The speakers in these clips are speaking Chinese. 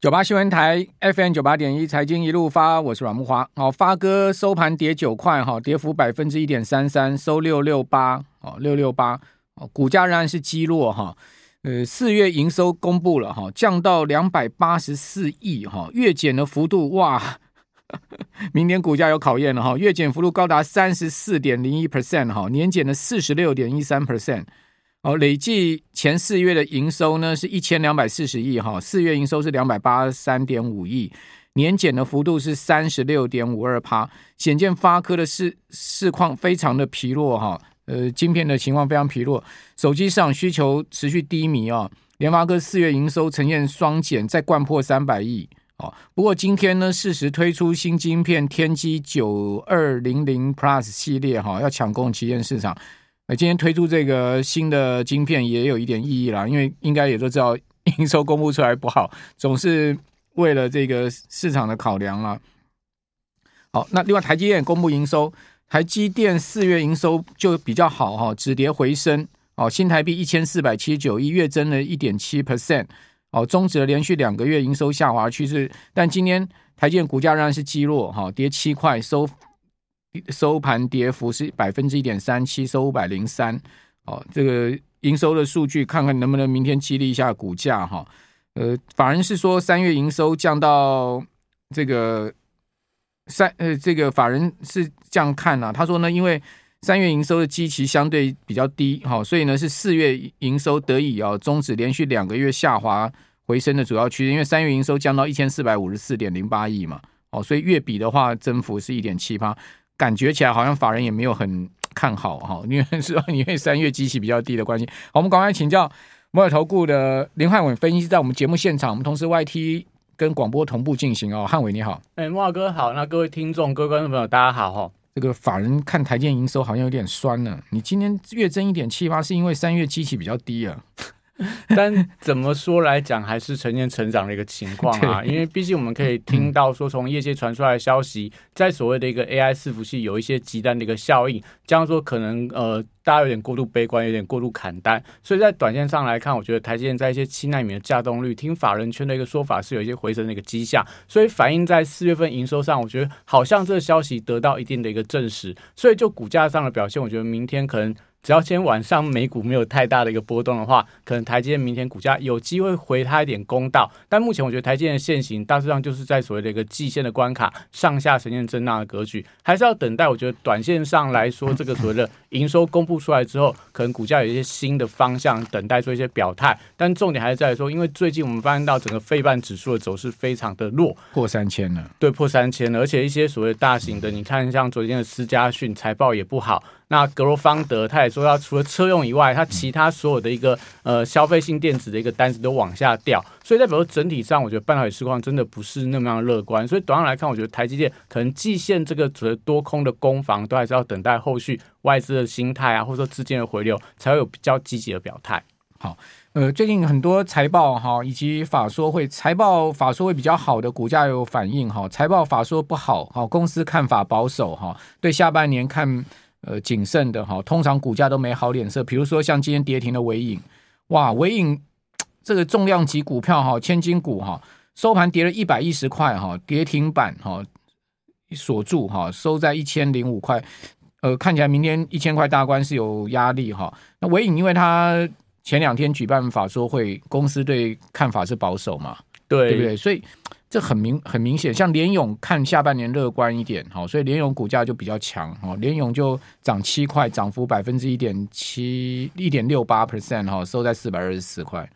九八新闻台 FM 九八点一财经一路发，我是阮木华。好，发哥收盘跌九块，哈，跌幅百分之一点三三，收六六八，哦，六六八，哦，股价仍然是积弱，哈，呃，四月营收公布了，哈，降到两百八十四亿，哈，月减的幅度，哇，明年股价有考验了，哈，月减幅度高达三十四点零一 percent，哈，年减的四十六点一三 percent。哦，累计前四月的营收呢是一千两百四十亿哈，四月营收是两百八十三点五亿，年减的幅度是三十六点五二趴，显见发科的市市况非常的疲弱哈，呃，晶片的情况非常疲弱，手机市场需求持续低迷啊，联发科四月营收呈现双减，再掼破三百亿哦，不过今天呢，适时推出新晶片天玑九二零零 Plus 系列哈，要抢攻旗舰市场。今天推出这个新的晶片也有一点意义啦，因为应该也都知道营收公布出来不好，总是为了这个市场的考量啦。好，那另外台积电公布营收，台积电四月营收就比较好哈，止跌回升哦，新台币一千四百七十九亿，月增了一点七 percent 哦，终止了连续两个月营收下滑趋势，但今天台积电股价仍然是积弱哈，跌七块收。收盘跌幅是百分之一点三七，收五百零三。哦，这个营收的数据，看看能不能明天激励一下股价哈。呃，法人是说三月营收降到这个三呃，这个法人是这样看啊。他说呢，因为三月营收的基期相对比较低，哈，所以呢是四月营收得以啊终止连续两个月下滑回升的主要趋势。因为三月营收降到一千四百五十四点零八亿嘛，哦，所以月比的话增幅是一点七八。感觉起来好像法人也没有很 看好哈，因为是 因为三月基期比较低的关系。好，我们赶快请教摩尔投顾的林汉伟分析师，在我们节目现场，我们同时 YT 跟广播同步进行哦。汉伟你好，哎，摩尔哥好，那各位听众、各位观众朋友大家好哈。这个法人看台建营收好像有点酸了，你今天月增一点七八，是因为三月基期比较低啊？但怎么说来讲，还是呈现成长的一个情况啊。因为毕竟我们可以听到说，从业界传出来的消息，在所谓的一个 AI 伺服器有一些极端的一个效应，这样说可能呃大家有点过度悲观，有点过度砍单。所以在短线上来看，我觉得台积电在一些七纳米的稼动率，听法人圈的一个说法是有一些回升的一个迹象。所以反映在四月份营收上，我觉得好像这个消息得到一定的一个证实。所以就股价上的表现，我觉得明天可能。只要今天晚上美股没有太大的一个波动的话，可能台积电明天股价有机会回它一点公道。但目前我觉得台积电的线型大致上就是在所谓的一个季线的关卡上下呈现震荡的格局，还是要等待。我觉得短线上来说，这个所谓的营收公布出来之后，可能股价有一些新的方向，等待做一些表态。但重点还是在于说，因为最近我们发现到整个费半指数的走势非常的弱，破三千了。对，破三千了，而且一些所谓大型的，你看像昨天的思佳讯财报也不好。那格罗方德他也说，他除了车用以外，他其他所有的一个呃消费性电子的一个单子都往下掉，所以代表说整体上，我觉得半导体市况真的不是那么样乐观。所以短上来看，我觉得台积电可能季线这个所谓多空的攻防，都还是要等待后续外资的心态啊，或者说资金的回流，才会有比较积极的表态。好，呃，最近很多财报哈，以及法说会财报法说会比较好的股价有反应哈，财报法说不好哈，公司看法保守哈，对下半年看。呃，谨慎的哈，通常股价都没好脸色。比如说像今天跌停的尾影，哇，尾影这个重量级股票哈，千金股哈，收盘跌了一百一十块哈，跌停板哈锁住哈，收在一千零五块。呃，看起来明天一千块大关是有压力哈。那尾影因为它前两天举办法说会，公司对看法是保守嘛，对，对不对？所以。这很明很明显，像联咏看下半年乐观一点，好，所以联咏股价就比较强，哈，联咏就涨七块，涨幅百分之一点七一点六八 percent，哈，收在四百二十四块。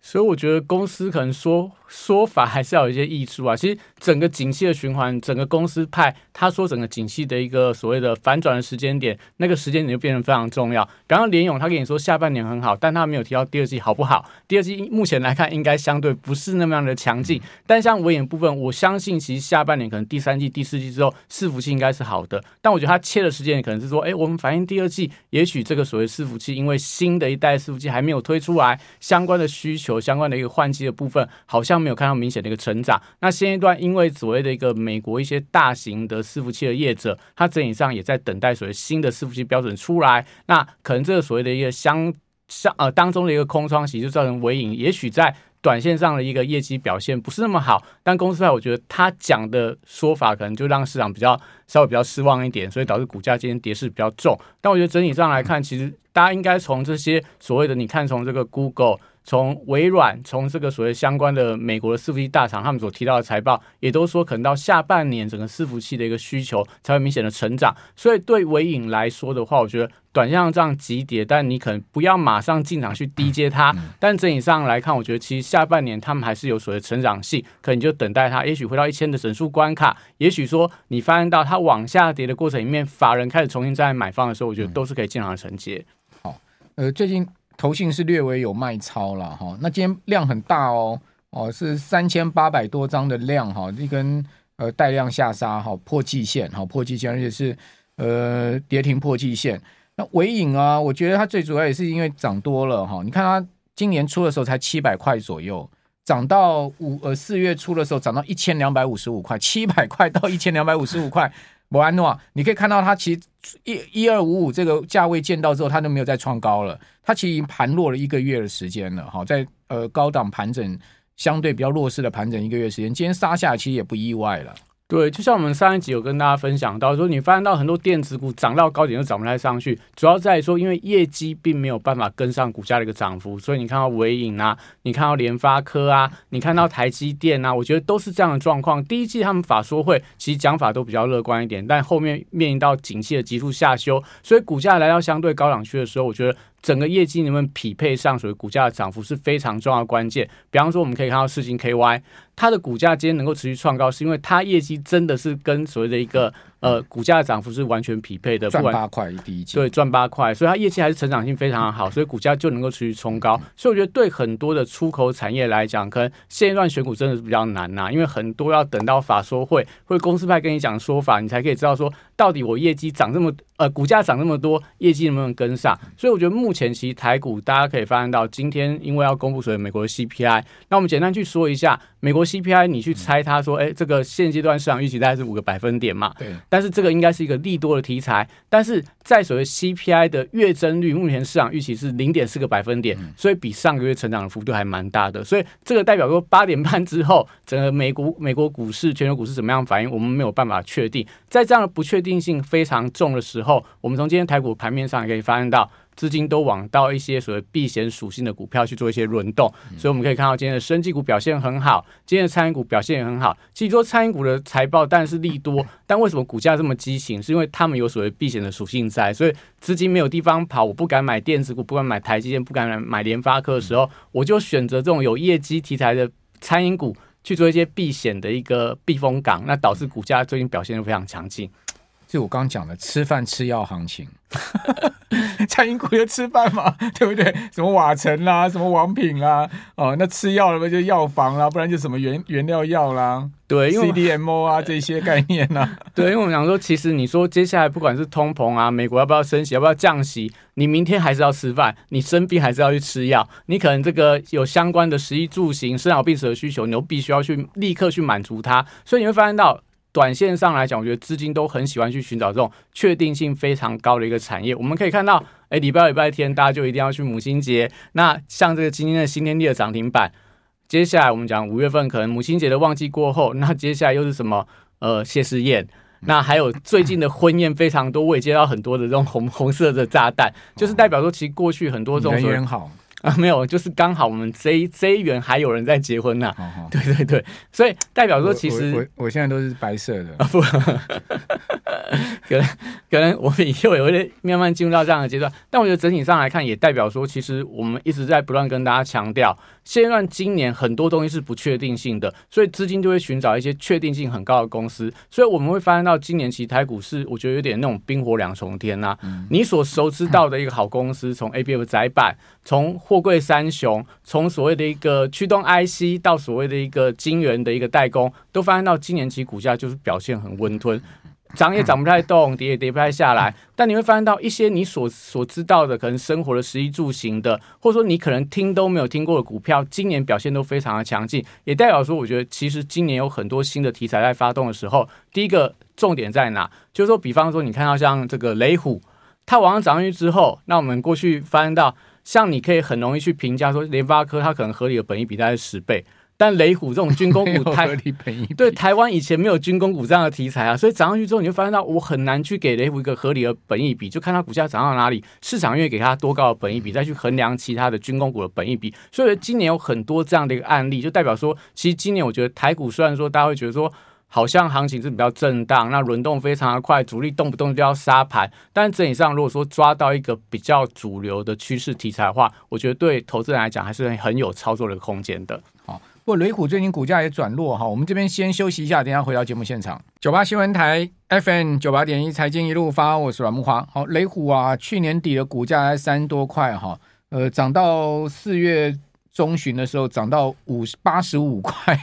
所以我觉得公司可能说说法还是要有一些益处啊。其实整个景气的循环，整个公司派他说整个景气的一个所谓的反转的时间点，那个时间点就变得非常重要。刚刚联勇他跟你说下半年很好，但他没有提到第二季好不好。第二季目前来看应该相对不是那么样的强劲。但像纬颖部分，我相信其实下半年可能第三季、第四季之后伺服器应该是好的。但我觉得他切的时间点可能是说，哎，我们反映第二季，也许这个所谓伺服器因为新的一代伺服器还没有推出来，相关的需求。相关的一个换机的部分，好像没有看到明显的一个成长。那现阶段，因为所谓的一个美国一些大型的伺服器的业者，它整体上也在等待所谓新的伺服器标准出来。那可能这个所谓的一个相相呃当中的一个空窗期，就造成尾影也许在短线上的一个业绩表现不是那么好，但公司派我觉得他讲的说法可能就让市场比较稍微比较失望一点，所以导致股价今天跌势比较重。但我觉得整体上来看，其实大家应该从这些所谓的，你看从这个 Google。从微软，从这个所谓相关的美国的伺服器大厂，他们所提到的财报，也都说可能到下半年，整个伺服器的一个需求才会明显的成长。所以对微影来说的话，我觉得短线上这样急跌，但你可能不要马上进场去低接它。但整体上来看，我觉得其实下半年他们还是有所谓成长性，可能你就等待它，也许回到一千的整数关卡，也许说你发现到它往下跌的过程里面，法人开始重新再买方的时候，我觉得都是可以进场的承接。好，呃，最近。投信是略微有卖超了哈，那今天量很大哦，哦是三千八百多张的量哈，一根呃带量下杀哈，破季线哈，破季线，而且是呃跌停破季线。那尾影啊，我觉得它最主要也是因为涨多了哈，你看它今年初的时候才七百块左右，涨到五呃四月初的时候涨到一千两百五十五块，七百块到一千两百五十五块。摩安诺，你可以看到它其实一一二五五这个价位见到之后，它都没有再创高了。它其实已经盘落了一个月的时间了，哈，在呃高档盘整相对比较弱势的盘整一个月时间，今天杀下来其实也不意外了。对，就像我们上一集有跟大家分享到，说你发现到很多电子股涨到高点又涨不太上去，主要在于说因为业绩并没有办法跟上股价的一个涨幅，所以你看到纬颖啊，你看到联发科啊，你看到台积电啊，我觉得都是这样的状况。第一季他们法说会其实讲法都比较乐观一点，但后面面临到景气的急速下修，所以股价来到相对高档区的时候，我觉得。整个业绩能不能匹配上所谓股价的涨幅是非常重要的关键。比方说，我们可以看到世金 KY，它的股价今天能够持续创高，是因为它业绩真的是跟所谓的一个。呃，股价的涨幅是完全匹配的，赚八块第一季，对，赚八块，所以它业绩还是成长性非常好，所以股价就能够持续冲高。所以我觉得对很多的出口产业来讲，可能现阶段选股真的是比较难呐、啊，因为很多要等到法说会或者公司派跟你讲说法，你才可以知道说到底我业绩涨这么，呃，股价涨这么多，业绩能不能跟上？所以我觉得目前其实台股大家可以发现到，今天因为要公布所谓美国的 CPI，那我们简单去说一下美国 CPI，你去猜它说，哎，这个现阶段市场预期大概是五个百分点嘛？对。但是这个应该是一个利多的题材，但是在所谓 CPI 的月增率，目前市场预期是零点四个百分点，所以比上个月成长的幅度还蛮大的，所以这个代表说八点半之后，整个美股、美国股市、全球股市怎么样反应，我们没有办法确定。在这样的不确定性非常重的时候，我们从今天台股盘面上也可以发现到。资金都往到一些所谓避险属性的股票去做一些轮动，所以我们可以看到今天的生技股表现很好，今天的餐饮股表现也很好。其实说餐饮股的财报当然是利多，但为什么股价这么畸形？是因为他们有所谓避险的属性在，所以资金没有地方跑，我不敢买电子股，不敢买台积电，不敢买联发科的时候，我就选择这种有业绩题材的餐饮股去做一些避险的一个避风港，那导致股价最近表现的非常强劲。就我刚刚讲的吃饭吃药行情，餐饮股就吃饭嘛，对不对？什么瓦城啦，什么王品啦，哦，那吃药了不就药房啦，不然就什么原原料药啦，对，因为 CDMO 啊 这些概念呐、啊，对，因为我们想说，其实你说接下来不管是通膨啊，美国要不要升息，要不要降息，你明天还是要吃饭，你生病还是要去吃药，你可能这个有相关的食衣住行、生老病死的需求，你都必须要去立刻去满足它，所以你会发现到。短线上来讲，我觉得资金都很喜欢去寻找这种确定性非常高的一个产业。我们可以看到，哎，礼拜礼拜天大家就一定要去母亲节。那像这个今天的新天地的涨停板，接下来我们讲五月份可能母亲节的旺季过后，那接下来又是什么？呃，谢师宴。那还有最近的婚宴非常多，我也接到很多的这种红红色的炸弹，就是代表说其实过去很多这种人缘好。啊，没有，就是刚好我们这一这一园还有人在结婚呢、啊。哦哦 对对对，所以代表说其实我我，我现在都是白色的。啊、不，可能可能我们以后也会慢慢进入到这样的阶段。但我觉得整体上来看，也代表说，其实我们一直在不断跟大家强调，现阶段今年很多东西是不确定性的，所以资金就会寻找一些确定性很高的公司。所以我们会发现到今年其实台股市，我觉得有点那种冰火两重天呐、啊。嗯、你所熟知到的一个好公司，从 ABF 载板，从货柜三雄，从所谓的一个驱动 IC 到所谓的一个晶圆的一个代工，都发现到今年其股价就是表现很温吞，涨也涨不太动，跌也跌不太下来。但你会发现到一些你所所知道的，可能生活的食衣住行的，或者说你可能听都没有听过的股票，今年表现都非常的强劲，也代表说，我觉得其实今年有很多新的题材在发动的时候，第一个重点在哪？就是说，比方说你看到像这个雷虎，它往上涨上去之后，那我们过去发现到。像你可以很容易去评价说，联发科它可能合理的本益比大概是十倍。但雷虎这种军工股 太对台湾以前没有军工股这样的题材啊，所以涨上去之后，你就发现到我很难去给雷虎一个合理的本益比，就看它股价涨到哪里，市场愿意给它多高的本益比，再去衡量其他的军工股的本益比。所以今年有很多这样的一个案例，就代表说，其实今年我觉得台股虽然说大家会觉得说好像行情是比较震荡，那轮动非常的快，主力动不动就要杀盘，但整体上如果说抓到一个比较主流的趋势题材的话，我觉得对投资人来讲还是很有操作的空间的。好。不过雷虎最近股价也转弱哈，我们这边先休息一下，等下回到节目现场。九八新闻台 FM 九八点一财经一路发，我是阮木华。好，雷虎啊，去年底的股价才三多块哈，呃，涨到四月中旬的时候涨到五八十五块。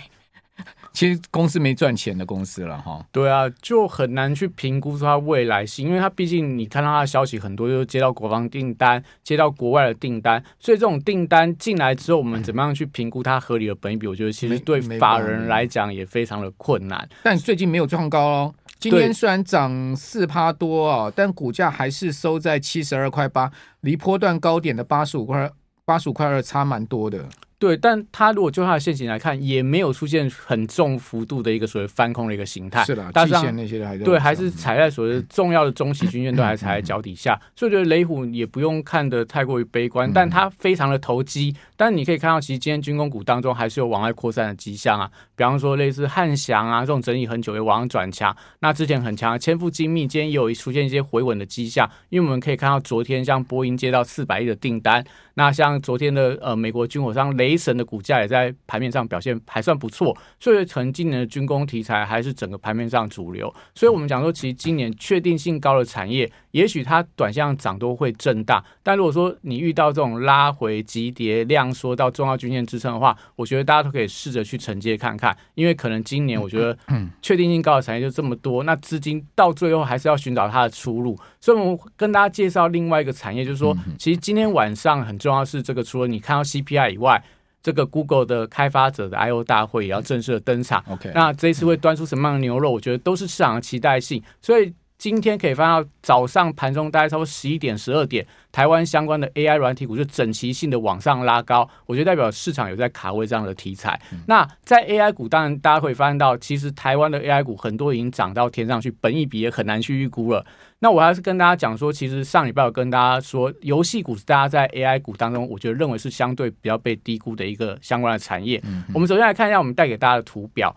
其实公司没赚钱的公司了哈，对啊，就很难去评估说它未来性，因为它毕竟你看到它的消息很多，就是接到国防订单，接到国外的订单，所以这种订单进来之后，我们怎么样去评估它合理的本益比？我觉得其实对法人来讲也非常的困难。但最近没有创高哦，今天虽然涨四趴多啊，但股价还是收在七十二块八，离波段高点的八十五块八十五块二差蛮多的。对，但它如果就它的现形来看，也没有出现很重幅度的一个所谓翻空的一个形态。是的，季线那些还对，还是踩在所谓重要的中期均线都还踩在脚底下，嗯、所以我觉得雷虎也不用看得太过于悲观，嗯、但它非常的投机。但你可以看到，其实今天军工股当中还是有往外扩散的迹象啊，比方说类似汉翔啊这种整理很久也往上转强，那之前很强的千富精密今天也有出现一些回稳的迹象，因为我们可以看到昨天像波音接到四百亿的订单。那像昨天的呃美国军火商雷神的股价也在盘面上表现还算不错，所以可能今年的军工题材还是整个盘面上主流。所以我们讲说，其实今年确定性高的产业，也许它短线涨都会震荡，但如果说你遇到这种拉回急跌量缩到重要均线支撑的话，我觉得大家都可以试着去承接看看，因为可能今年我觉得确定性高的产业就这么多，那资金到最后还是要寻找它的出路。所以我们跟大家介绍另外一个产业，就是说，其实今天晚上很。重要是这个，除了你看到 CPI 以外，这个 Google 的开发者的 I/O 大会也要正式的登场。OK，那这一次会端出什么样的牛肉？我觉得都是市场的期待性。所以今天可以翻到早上盘中大概差不多十一点、十二点，台湾相关的 AI 软体股就整齐性的往上拉高，我觉得代表市场有在卡位这样的题材。那在 AI 股，当然大家会发现到，其实台湾的 AI 股很多已经涨到天上去，本一比也很难去预估了。那我还是跟大家讲说，其实上礼拜有跟大家说，游戏股是大家在 AI 股当中，我觉得认为是相对比较被低估的一个相关的产业。嗯、我们首先来看一下我们带给大家的图表。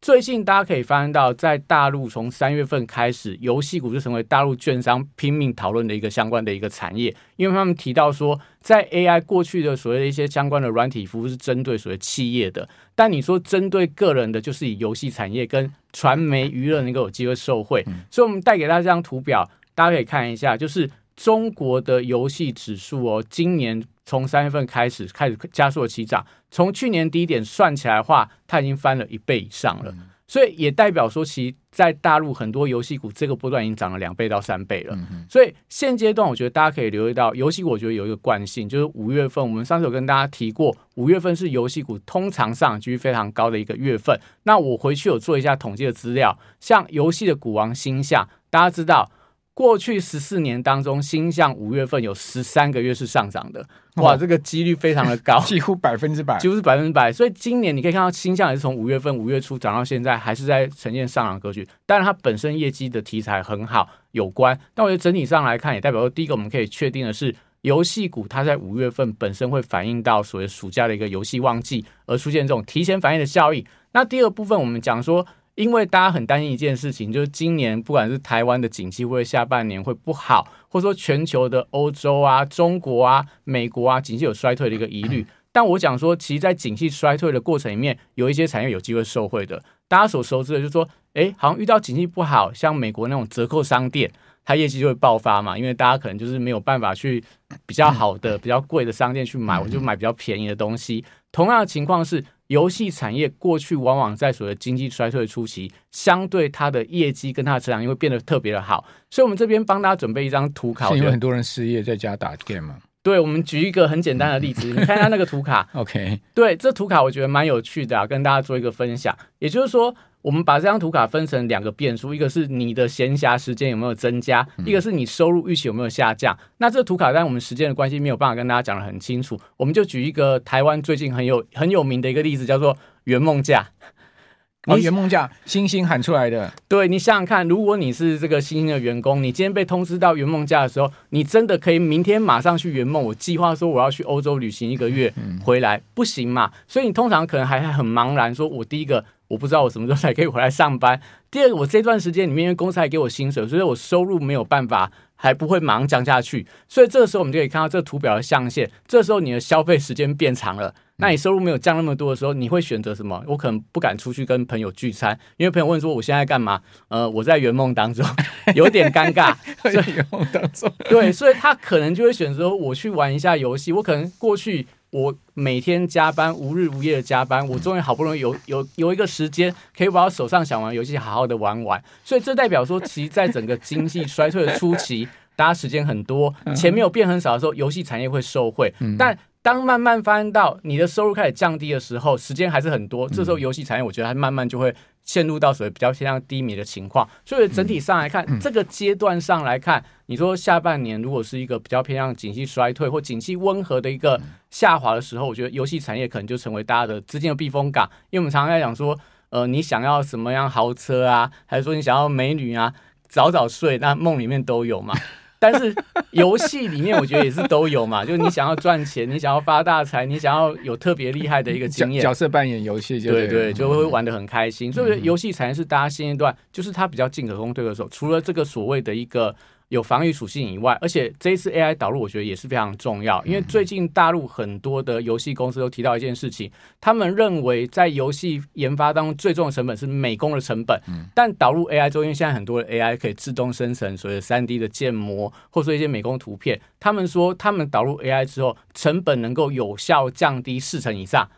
最近大家可以发现到，在大陆从三月份开始，游戏股就成为大陆券商拼命讨论的一个相关的一个产业，因为他们提到说，在 AI 过去的所谓的一些相关的软体服务是针对所谓企业的，但你说针对个人的，就是以游戏产业跟传媒娱乐能够有机会受惠，所以我们带给大家这张图表，大家可以看一下，就是中国的游戏指数哦，今年。从三月份开始开始加速的起涨，从去年低点算起来的话，它已经翻了一倍以上了。所以也代表说，其在大陆很多游戏股这个波段已经涨了两倍到三倍了。所以现阶段，我觉得大家可以留意到游戏股，我觉得有一个惯性，就是五月份我们上次有跟大家提过，五月份是游戏股通常上涨几率非常高的一个月份。那我回去有做一下统计的资料，像游戏的股王星象，大家知道。过去十四年当中，星象五月份有十三个月是上涨的，哇，这个几率非常的高，几乎百分之百，几乎是百分之百。所以今年你可以看到，星象也是从五月份五月初涨到现在，还是在呈现上涨格局。当然，它本身业绩的题材很好，有关。但我觉得整体上来看，也代表说，第一个我们可以确定的是，游戏股它在五月份本身会反映到所谓暑假的一个游戏旺季，而出现这种提前反应的效应。那第二部分，我们讲说。因为大家很担心一件事情，就是今年不管是台湾的景气，或者下半年会不好，或者说全球的欧洲啊、中国啊、美国啊，景气有衰退的一个疑虑。但我讲说，其实，在景气衰退的过程里面，有一些产业有机会受惠的。大家所熟知的，就是说，哎，好像遇到景气不好，像美国那种折扣商店，它业绩就会爆发嘛，因为大家可能就是没有办法去比较好的、比较贵的商店去买，我就买比较便宜的东西。同样的情况是。游戏产业过去往往在所谓的经济衰退初期，相对它的业绩跟它的成长，因为变得特别的好。所以，我们这边帮大家准备一张图卡。是因为很多人失业在家打 game 吗？对，我们举一个很简单的例子，你看一下那个图卡。OK，对，这图卡我觉得蛮有趣的啊，跟大家做一个分享。也就是说，我们把这张图卡分成两个变数，一个是你的闲暇时间有没有增加，一个是你收入预期有没有下降。嗯、那这个图卡，但我们时间的关系没有办法跟大家讲的很清楚，我们就举一个台湾最近很有很有名的一个例子，叫做圆梦假。哦，圆梦假，星星喊出来的。对，你想想看，如果你是这个星星的员工，你今天被通知到圆梦假的时候，你真的可以明天马上去圆梦？我计划说我要去欧洲旅行一个月，回来不行嘛？所以你通常可能还很茫然，说我第一个我不知道我什么时候才可以回来上班，第二个我这段时间里面因为公司还给我薪水，所以我收入没有办法。还不会马上降下去，所以这个时候我们就可以看到这个图表的象限。这时候你的消费时间变长了，那你收入没有降那么多的时候，你会选择什么？我可能不敢出去跟朋友聚餐，因为朋友问说我现在干嘛？呃，我在圆梦当中，有点尴尬。在圆梦当中，对，所以他可能就会选择我去玩一下游戏。我可能过去。我每天加班，无日无夜的加班，我终于好不容易有有有一个时间，可以把我手上想玩游戏好好的玩玩。所以这代表说，其实在整个经济衰退的初期，大家时间很多，钱没有变很少的时候，游戏产业会受惠。但当慢慢发现到你的收入开始降低的时候，时间还是很多，这时候游戏产业我觉得它慢慢就会陷入到所谓比较偏向低迷的情况。所以整体上来看，这个阶段上来看，你说下半年如果是一个比较偏向景气衰退或景气温和的一个下滑的时候，我觉得游戏产业可能就成为大家的资金的避风港。因为我们常常在讲说，呃，你想要什么样豪车啊，还是说你想要美女啊，早早睡，那梦里面都有嘛。但是游戏里面我觉得也是都有嘛，就是你想要赚钱，你想要发大财，你想要有特别厉害的一个经验，角色扮演游戏就，对对，就会玩的很开心。所以游戏才是大家现阶段就是它比较进可攻退可守，除了这个所谓的一个。有防御属性以外，而且这一次 AI 导入，我觉得也是非常重要。因为最近大陆很多的游戏公司都提到一件事情，他们认为在游戏研发当中最重的成本是美工的成本。但导入 AI 之后，因为现在很多的 AI 可以自动生成所谓的三 D 的建模，或者说一些美工图片，他们说他们导入 AI 之后，成本能够有效降低四成以上。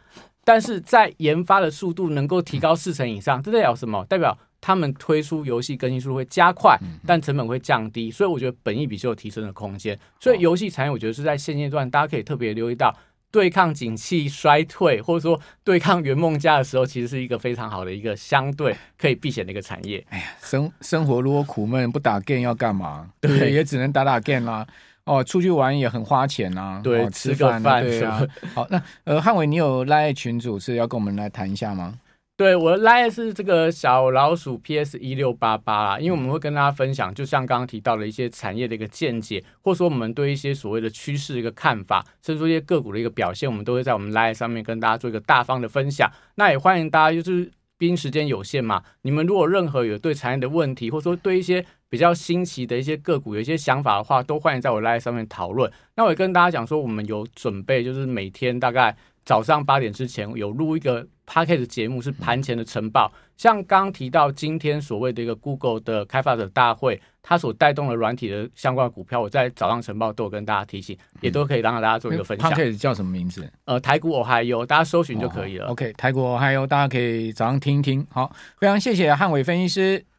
但是在研发的速度能够提高四成以上，这代表什么？代表他们推出游戏更新速度会加快，但成本会降低，所以我觉得本益比就有提升的空间。所以游戏产业，我觉得是在现阶段，大家可以特别留意到，对抗景气衰退，或者说对抗圆梦家的时候，其实是一个非常好的一个相对可以避险的一个产业。哎呀，生生活如果苦闷，不打 game 要干嘛？对，对，也只能打打 game 啦。哦，出去玩也很花钱啊。对，哦、吃个饭对啊。好，那呃，汉伟，你有 LINE 群组是要跟我们来谈一下吗？对，我的 LINE 是这个小老鼠 PS 一六八八啦，因为我们会跟大家分享，就像刚刚提到的一些产业的一个见解，或者说我们对一些所谓的趋势一个看法，甚至说一些个股的一个表现，我们都会在我们 live 上面跟大家做一个大方的分享。那也欢迎大家，就是毕竟时间有限嘛，你们如果任何有对产业的问题，或者说对一些比较新奇的一些个股有一些想法的话，都欢迎在我 live 上面讨论。那我也跟大家讲说，我们有准备，就是每天大概早上八点之前有录一个。Podcast 节目是盘前的晨报，像刚刚提到今天所谓的一个 Google 的开发者大会，它所带动的软体的相关股票，我在早上晨报都有跟大家提醒，也都可以让大家做一个分享。p a c k e t 叫什么名字？呃，台股我还有，大家搜寻就可以了。OK，台股我还有，大家可以早上听一听。好，非常谢谢汉伟分析师。